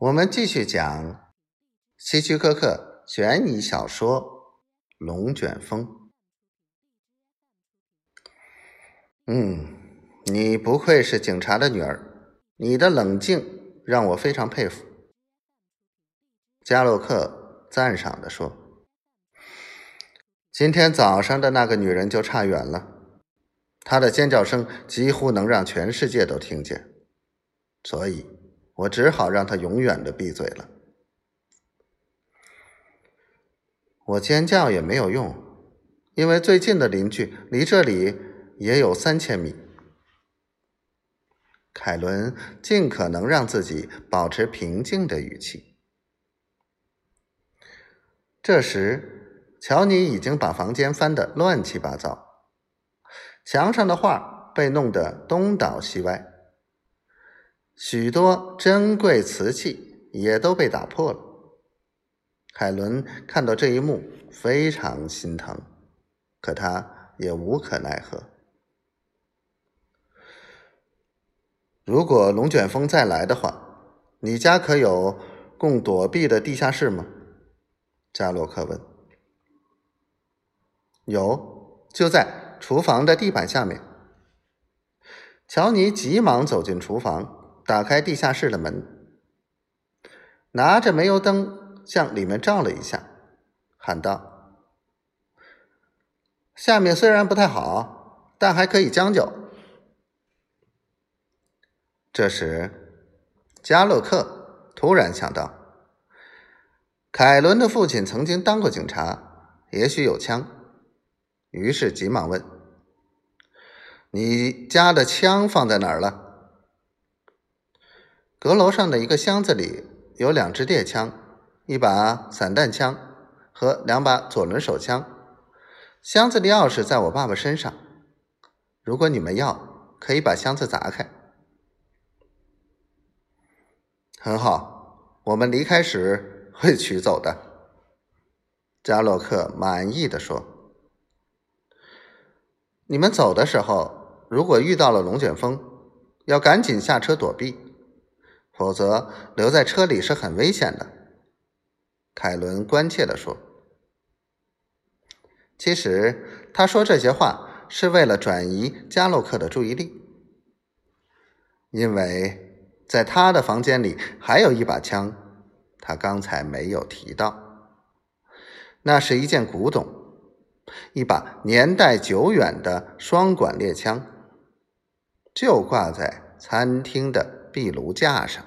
我们继续讲希区柯克悬疑小说《龙卷风》。嗯，你不愧是警察的女儿，你的冷静让我非常佩服。加洛克赞赏的说：“今天早上的那个女人就差远了，她的尖叫声几乎能让全世界都听见，所以。”我只好让他永远的闭嘴了。我尖叫也没有用，因为最近的邻居离这里也有三千米。凯伦尽可能让自己保持平静的语气。这时，乔尼已经把房间翻得乱七八糟，墙上的画被弄得东倒西歪。许多珍贵瓷器也都被打破了。海伦看到这一幕，非常心疼，可他也无可奈何。如果龙卷风再来的话，你家可有供躲避的地下室吗？加洛克问。有，就在厨房的地板下面。乔尼急忙走进厨房。打开地下室的门，拿着煤油灯向里面照了一下，喊道：“下面虽然不太好，但还可以将就。”这时，加洛克突然想到，凯伦的父亲曾经当过警察，也许有枪，于是急忙问：“你家的枪放在哪儿了？”阁楼上的一个箱子里有两支猎枪、一把散弹枪和两把左轮手枪。箱子的钥匙在我爸爸身上。如果你们要，可以把箱子砸开。很好，我们离开时会取走的。加洛克满意的说：“你们走的时候，如果遇到了龙卷风，要赶紧下车躲避。”否则，留在车里是很危险的。”凯伦关切地说。其实，他说这些话是为了转移加洛克的注意力，因为在他的房间里还有一把枪，他刚才没有提到。那是一件古董，一把年代久远的双管猎枪，就挂在餐厅的壁炉架上。